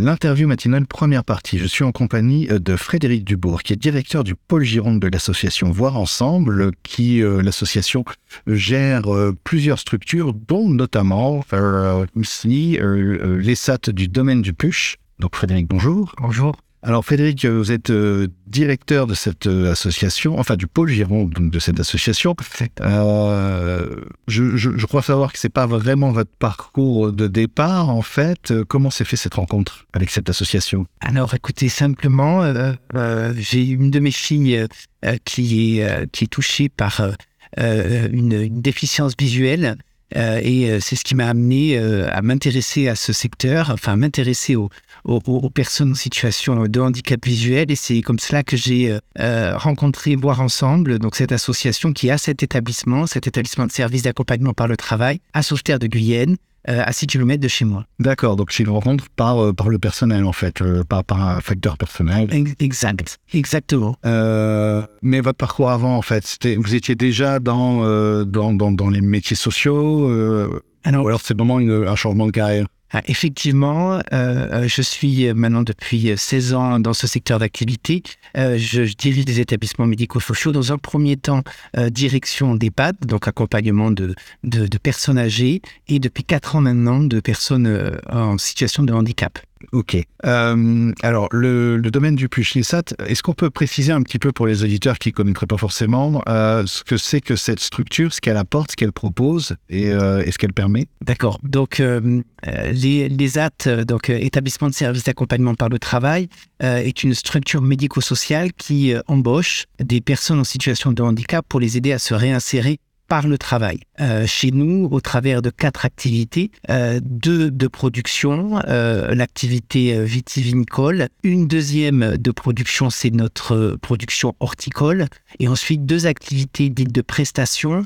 l'interview matinale première partie. Je suis en compagnie euh, de Frédéric Dubourg, qui est directeur du pôle Gironde de l'association Voir Ensemble, qui euh, l'association gère plusieurs structures, dont notamment aussi les SAT du domaine du Puche. Donc Frédéric, bonjour. Bonjour. Alors Frédéric, vous êtes euh, directeur de cette euh, association, enfin du pôle Giron de cette association. Euh, je, crois savoir que c'est pas vraiment votre parcours de départ en fait. Comment s'est fait cette rencontre avec cette association? Alors écoutez, simplement, j'ai une de mes filles qui, est, qui est touchée par une, une, déficience visuelle. et c'est ce qui m'a amené à m'intéresser à ce secteur, enfin m'intéresser au, aux, personnes en situation de handicap visuel. Et c'est comme cela que j'ai euh, euh, rencontré Voir Ensemble, donc cette association qui a cet établissement, cet établissement de services d'accompagnement par le travail à Sauveterre de Guyenne. Euh, à 6 km de chez moi. D'accord, donc c'est une rencontre par, par le personnel en fait, par, par un facteur personnel. Exact, exactement. mais votre parcours avant en fait, vous étiez déjà dans, dans, dans, les métiers sociaux alors, ou alors c'est vraiment un changement de carrière? Effectivement, euh, euh, je suis maintenant depuis 16 ans dans ce secteur d'activité. Euh, je, dirige des établissements médico-sociaux. Dans un premier temps, direction d'EHPAD, donc accompagnement de, de, de, personnes âgées, et depuis 4 ans maintenant de personnes en situation de handicap. Ok. Euh, alors, le, domaine du Push-Lissat, est-ce qu'on peut préciser un petit peu pour les auditeurs qui ne connaîtraient pas forcément euh, ce que c'est que cette structure, ce qu'elle apporte, ce qu'elle propose et, euh, ce qu'elle permet? D'accord. Donc, les, les AT, donc établissement de services d'accompagnement par le travail, est une structure médico-sociale qui embauche des personnes en situation de handicap pour les aider à se réinsérer par le travail. Euh, chez nous, au travers de quatre activités, euh, deux de production, euh, l'activité vitivinicole, une deuxième de production, c'est notre production horticole, et ensuite deux activités dites de prestation,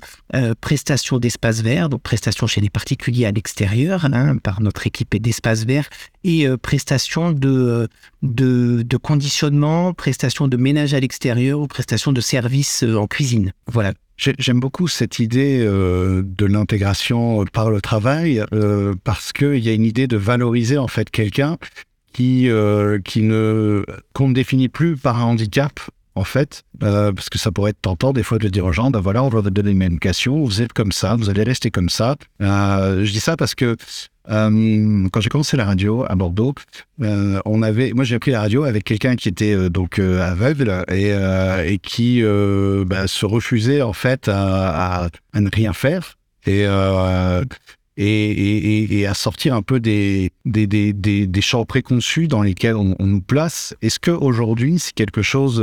prestation d'espace vert, donc prestation chez les particuliers à l'extérieur, hein, par notre équipe d'espace vert, et prestation de, de, de conditionnement, prestation de ménage à l'extérieur ou prestation de services en cuisine. Voilà, J'aime beaucoup cette idée euh, de l'intégration par le travail euh, parce qu'il y a une idée de valoriser en fait quelqu'un qui, euh, qui ne qu'on ne définit plus par un handicap en fait, parce que ça pourrait être tentant des fois de dire aux gens, ben voilà, on va vous donner une éducation, vous êtes comme ça, vous allez rester comme ça. je dis ça parce que euh, quand j'ai commencé la radio à Bordeaux, euh, on avait, moi j'ai appris la radio avec quelqu'un qui était euh, donc aveugle et, qui bah, se refusait en fait à, ne rien faire et, et, à sortir un peu des, des, des, des, champs préconçus dans lesquels on, on nous place. Est-ce qu'aujourd'hui c'est quelque chose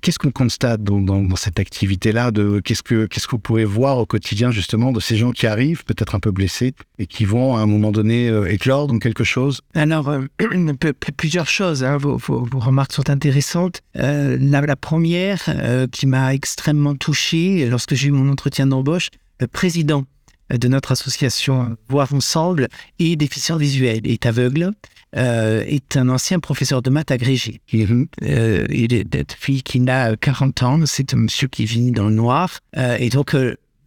Qu'est-ce qu'on constate dans, cette activité-là qu'est-ce que qu'est-ce que vous pouvez voir au quotidien justement de ces gens qui arrivent peut-être un peu blessés et qui vont à un moment donné euh, éclore dans quelque chose? Alors euh, plusieurs choses. Hein. Vos, remarques sont intéressantes. Euh, la, première qui m'a extrêmement touché lorsque j'ai eu mon entretien d'embauche, le président de notre association Voir Ensemble est déficient visuel, est aveugle. Euh, est un ancien professeur de maths agrégé. Mm il est une fille qui n'a 40 ans, c'est un monsieur qui vit dans le noir. Euh, et donc,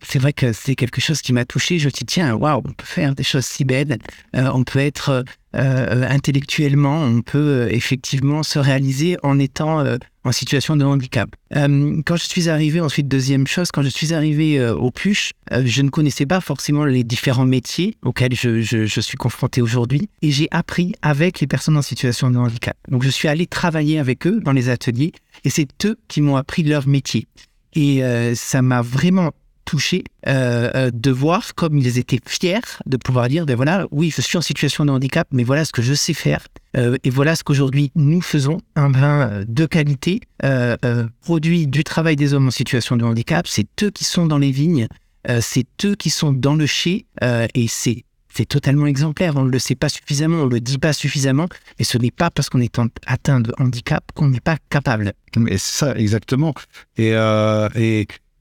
c'est vrai que c'est quelque chose qui m'a touché. Je me suis dit, tiens, waouh, on peut faire des choses si belles. Euh, on peut être euh, intellectuellement, on peut euh, effectivement se réaliser en étant en situation de handicap. quand je suis arrivé, ensuite, deuxième chose, quand je suis arrivé au PUCH, je ne connaissais pas forcément les différents métiers auxquels je, je suis confronté aujourd'hui. Et j'ai appris avec les personnes en situation de handicap. Donc, je suis allé travailler avec eux dans les ateliers et c'est eux qui m'ont appris leur métier. Et ça m'a vraiment touché euh, euh, de voir comme ils étaient fiers de pouvoir dire, ben voilà, oui, je suis en situation de handicap, mais voilà ce que je sais faire. Euh, et voilà ce qu'aujourd'hui nous faisons, un vin de qualité, produit du travail des hommes en situation de handicap. C'est eux qui sont dans les vignes, c'est eux qui sont dans le chai, et c'est c'est totalement exemplaire. On ne le sait pas suffisamment, on ne le dit pas suffisamment, et ce n'est pas parce qu'on est atteint de handicap qu'on n'est pas capable. Mais ça, exactement. Et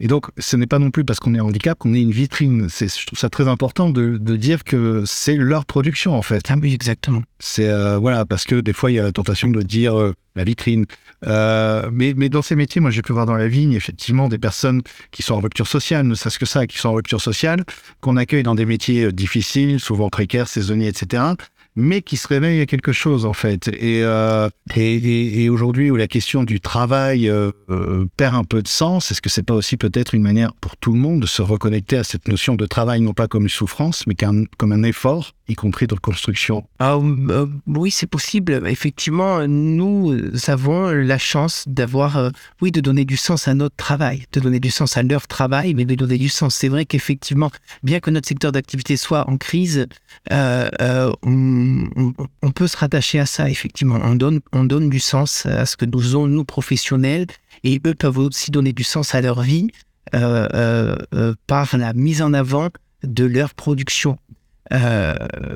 et donc, ce n'est pas non plus parce qu'on est handicap qu'on est une vitrine. C'est, je trouve ça très important de, de dire que c'est leur production, en fait. Ah oui, exactement. C'est, euh, voilà, parce que des fois, il y a la tentation de dire euh, la vitrine. Euh, mais, mais dans ces métiers, moi, j'ai pu voir dans la vigne, effectivement, des personnes qui sont en rupture sociale, ne serait-ce que ça, qui sont en rupture sociale, qu'on accueille dans des métiers difficiles, souvent précaires, saisonniers, etc. mais qui se réveille à quelque chose en fait. Et, euh, aujourd'hui où la question du travail euh, euh, perd un peu de sens, est-ce que c'est pas aussi peut-être une manière pour tout le monde de se reconnecter à cette notion de travail non pas comme une souffrance, mais comme un effort, y compris dans la construction? Ah, Oui, c'est possible. Effectivement, nous avons la chance d'avoir, oui, de donner du sens à notre travail, de donner du sens à leur travail, mais de donner du sens. C'est vrai qu'effectivement, bien que notre secteur d'activité soit en crise, on on, peut se rattacher à ça, effectivement. On donne, on donne du sens à ce que nous faisons, nous, professionnels, et eux peuvent aussi donner du sens à leur vie euh, euh, euh, par la mise en avant de leur production.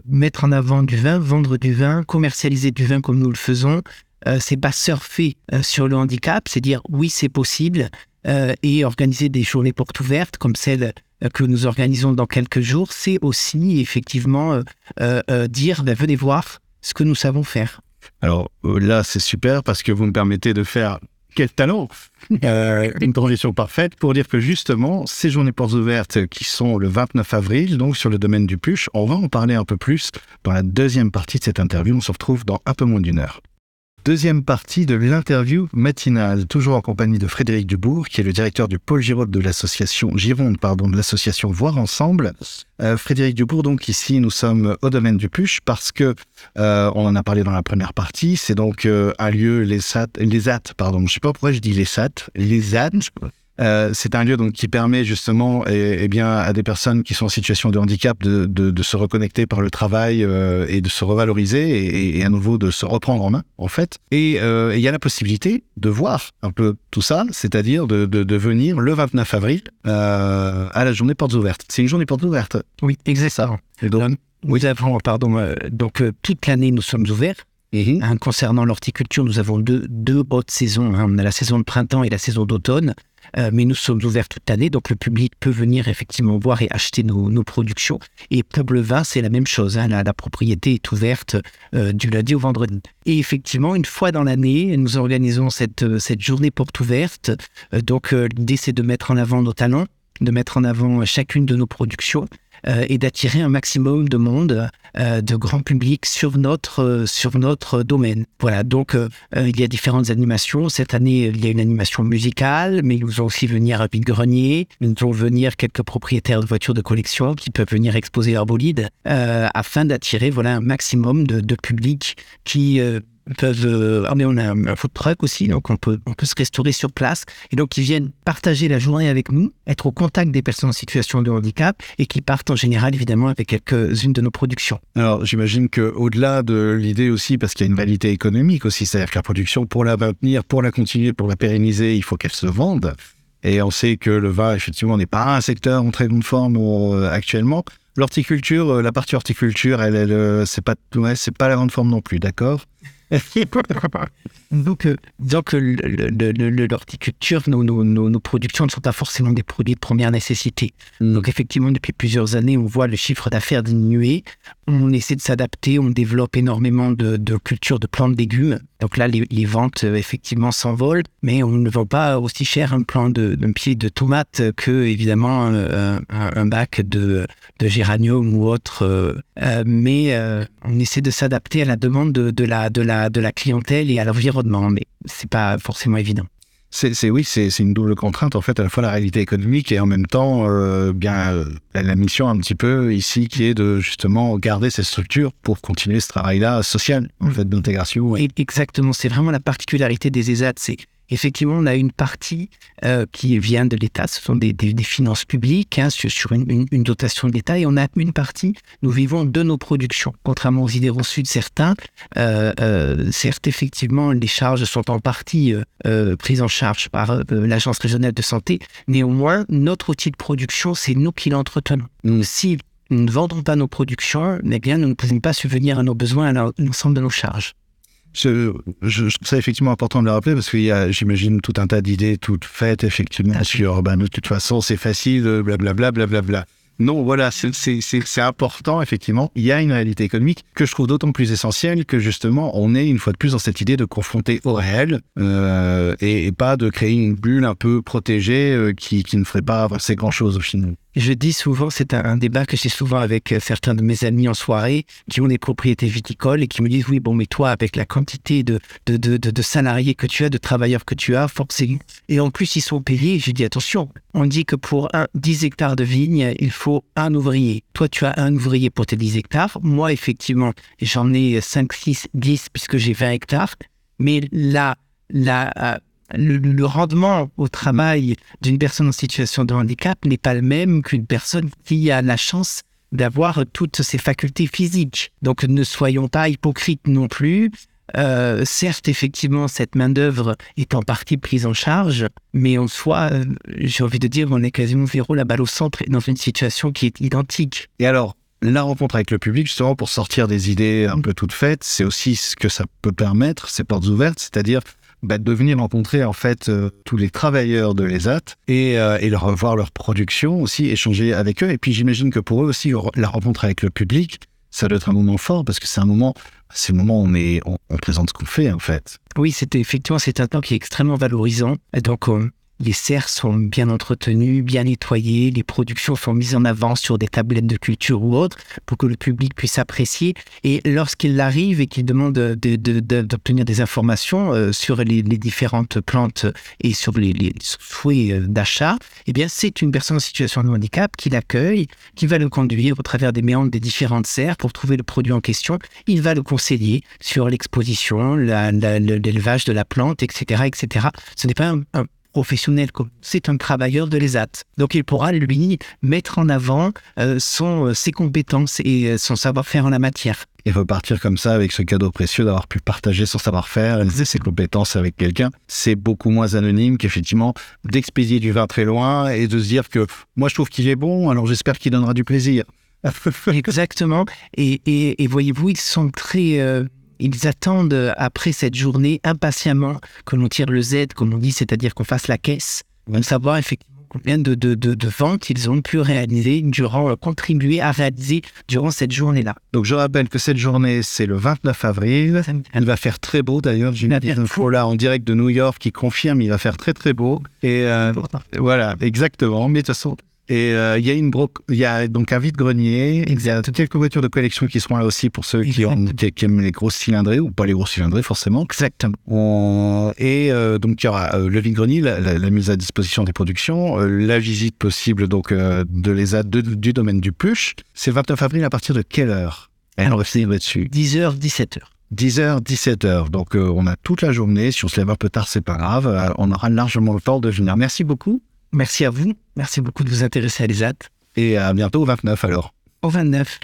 mettre en avant du vin, vendre du vin, commercialiser du vin comme nous le faisons, c'est pas surfer sur le handicap, c'est dire oui, c'est possible, et organiser des journées portes ouvertes comme celle euh, que nous organisons dans quelques jours, c'est aussi effectivement euh, euh, dire ben, venez voir ce que nous savons faire. Alors là, c'est super parce que vous me permettez de faire quel talent Une transition parfaite pour dire que justement, ces journées portes ouvertes qui sont le 29 avril, donc sur le domaine du Puche, on va en parler un peu plus dans la deuxième partie de cette interview. On se retrouve dans un peu moins d'une heure. Deuxième partie de l'interview matinale, toujours en compagnie de Frédéric Dubourg, qui est le directeur du pôle Gironde de l'association Gironde, pardon, de l'association Voir Ensemble. Euh, Frédéric Dubourg, donc ici, nous sommes au domaine du Puche parce que euh, on en a parlé dans la première partie. C'est donc euh, un lieu les SAT, pardon. Je sais pas pourquoi je dis les SAT, les AT. Euh, c'est un lieu donc qui permet justement et, bien à des personnes qui sont en situation de handicap de, de, de se reconnecter par le travail euh, et de se revaloriser et, et, à nouveau de se reprendre en main en fait. Et euh, il y a la possibilité de voir un peu tout ça, c'est-à-dire de, de, venir le 29 avril à la journée portes ouvertes. C'est une journée portes ouvertes. Oui, exactement. Et donc, oui, pardon. donc toute l'année nous sommes ouverts. Mhm. Hein, concernant l'horticulture, nous avons deux, deux hautes saisons. Hein. On a la saison de printemps et la saison d'automne. Euh, mais nous sommes ouverts toute l'année, donc le public peut venir effectivement voir et acheter nos, nos productions. Et pour c'est la même chose. Hein, la, la, propriété est ouverte euh, du lundi au vendredi. Et effectivement, une fois dans l'année, nous organisons cette, euh, cette journée porte ouverte. donc l'idée, c'est de mettre en avant nos talents, de mettre en avant chacune de nos productions euh, et d'attirer un maximum de monde, euh, de grand public sur notre, euh, sur notre domaine. Voilà, donc il y a différentes animations. Cette année, il y a une animation musicale, mais nous allons aussi venir à vide-grenier. Nous allons venir quelques propriétaires de voitures de collection qui peuvent venir exposer leur bolide afin d'attirer voilà, un maximum de, de public qui peuvent. Euh, on a un food truck aussi, donc on peut, on peut se restaurer sur place. Et donc, ils viennent partager la journée avec nous, être au contact des personnes en situation de handicap et qui partent en général, évidemment, avec quelques-unes de nos productions. Alors, j'imagine qu'au-delà de l'idée aussi, parce qu'il y a une validité économique aussi, c'est-à-dire que la production, pour la maintenir, pour la continuer, pour la pérenniser, il faut qu'elle se vende. Et on sait que le vin, effectivement, n'est pas un secteur en très bonne forme euh, actuellement. L'horticulture, euh, la partie horticulture, elle, elle c'est pas, ouais, c'est pas la grande forme non plus, d'accord? Donc, euh, disons que l'horticulture, nos, nos, nos, productions ne sont pas forcément des produits de première nécessité. Mm. Donc, effectivement, depuis plusieurs années, on voit le chiffre d'affaires diminuer. On essaie de s'adapter, on développe énormément de, de cultures de plantes légumes. Donc là, les, les ventes, euh, effectivement, s'envolent, mais on ne vend pas aussi cher un plant de, d'un pied de tomate que, évidemment, un, un, bac de, de géranium ou autre. Euh, mais on essaie de s'adapter à la demande de, de, la, de, la, de la clientèle et à l'environnement, mais c'est pas forcément évident. C'est oui, c'est une double contrainte en fait, à la fois la réalité économique et en même temps euh, bien euh, la mission un petit peu ici qui est de justement garder ces structures pour continuer ce travail-là social en fait d'intégration. Exactement, c'est vraiment la particularité des ESAT, c'est effectivement, on a une partie euh, qui vient de l'État, ce sont des, finances publiques hein, sur, une, dotation de l'État, et on a une partie, nous vivons de nos productions, contrairement aux idées reçues de certains. Euh, euh, certes, effectivement, les charges sont en partie prises en charge par l'Agence régionale de santé, néanmoins, notre outil de production, c'est nous qui l'entretenons. Si nous ne vendons pas nos productions, eh bien, nous ne pouvons pas subvenir à nos besoins, à l'ensemble de nos charges. Je, je, trouve ça effectivement important de le rappeler parce qu'il y a, j'imagine, tout un tas d'idées toutes faites effectivement sur, ben, de toute façon, c'est facile, blablabla, blablabla. Non, voilà, c'est important, effectivement. Il y a une réalité économique que je trouve d'autant plus essentielle que justement, on est une fois de plus dans cette idée de confronter au réel euh, et, et, pas de créer une bulle un peu protégée euh, qui, qui, ne ferait pas avancer grand-chose au final. Je dis souvent, c'est un, débat que j'ai souvent avec euh, certains de mes amis en soirée qui ont des propriétés viticoles et qui me disent oui, bon, mais toi, avec la quantité de, de, de, de salariés que tu as, de travailleurs que tu as, forcément. Et en plus, ils sont payés. J'ai dit attention, on dit que pour un, 10 hectares de vignes, il faut un ouvrier. Toi, tu as un ouvrier pour tes 10 hectares. Moi, effectivement, j'en ai 5, 6, 10 puisque j'ai 20 hectares. Mais là, la, le, rendement au travail d'une personne en situation de handicap n'est pas le même qu'une personne qui a la chance d'avoir toutes ses facultés physiques. Donc ne soyons pas hypocrites non plus. Euh, certes, effectivement, cette main-d'œuvre est en partie prise en charge, mais en soi, euh, j'ai envie de dire, on est quasiment zéro la balle au centre dans une situation qui est identique. Et alors, la rencontre avec le public, justement, pour sortir des idées un peu toutes faites, c'est aussi ce que ça peut permettre, ces portes ouvertes, c'est-à-dire bah, de venir rencontrer en fait euh, tous les travailleurs de l'ESAT et, euh, et leur voir leur production aussi, échanger avec eux. Et puis j'imagine que pour eux aussi, la rencontre avec le public, ça doit être un moment fort parce que c'est un moment, c'est le moment où on, est, on, présente ce qu'on fait en fait. Oui, c'était effectivement c'est un temps qui est extrêmement valorisant. Donc on, les serres sont bien entretenues, bien nettoyées, les productions sont mises en avant sur des tablettes de culture ou autres pour que le public puisse apprécier. Et lorsqu'il arrive et qu'il demande d'obtenir des informations euh, sur les, différentes plantes et sur les, les souhaits euh, d'achat, eh bien, c'est une personne en situation de handicap qui l'accueille, qui va le conduire au travers des méandres des différentes serres pour trouver le produit en question. Il va le conseiller sur l'exposition, l'élevage de la plante, etc., etc. Ce n'est pas un professionnel, c'est un travailleur de l'ESAT. Donc il pourra, lui, mettre en avant euh, son, euh, ses compétences et euh, son savoir-faire en la matière. Et repartir comme ça avec ce cadeau précieux d'avoir pu partager son savoir-faire et ses compétences avec quelqu'un, c'est beaucoup moins anonyme qu'effectivement d'expédier du vin très loin et de se dire que moi je trouve qu'il est bon, alors j'espère qu'il donnera du plaisir. Exactement. Et, et, et voyez-vous, ils sont très ils attendent euh, après cette journée impatiemment que l'on tire le Z, comme on dit, c'est-à-dire qu'on fasse la caisse, pour savoir effectivement combien de, de, de, ventes ils ont pu réaliser durant, euh, contribuer à réaliser durant cette journée-là. Donc je rappelle que cette journée, c'est le 29 avril. Elle va faire très beau d'ailleurs. J'ai une info là en direct de New York qui confirme il va faire très très beau. Et euh, voilà, exactement. Mais de toute façon, et euh, il y a une il y a donc un vide-grenier. Il y a quelques voitures de collection qui seront là aussi pour ceux qui, ont, qui, aiment les grosses cylindrées ou pas les grosses cylindrées forcément. Exactement. et euh, donc il y aura euh, le vide-grenier, la, mise à disposition des productions, la visite possible donc de l'ESA du domaine du Puch. C'est 29 avril à partir de quelle heure? Alors, c'est dessus. 10h, 17h. 10h, 17h. Donc, on a toute la journée. Si on se lève un peu tard, c'est pas grave. on aura largement le temps de venir. Merci beaucoup. Merci à vous. Merci beaucoup de vous intéresser à l'ESAT. Et à bientôt au 29 alors. Au 29.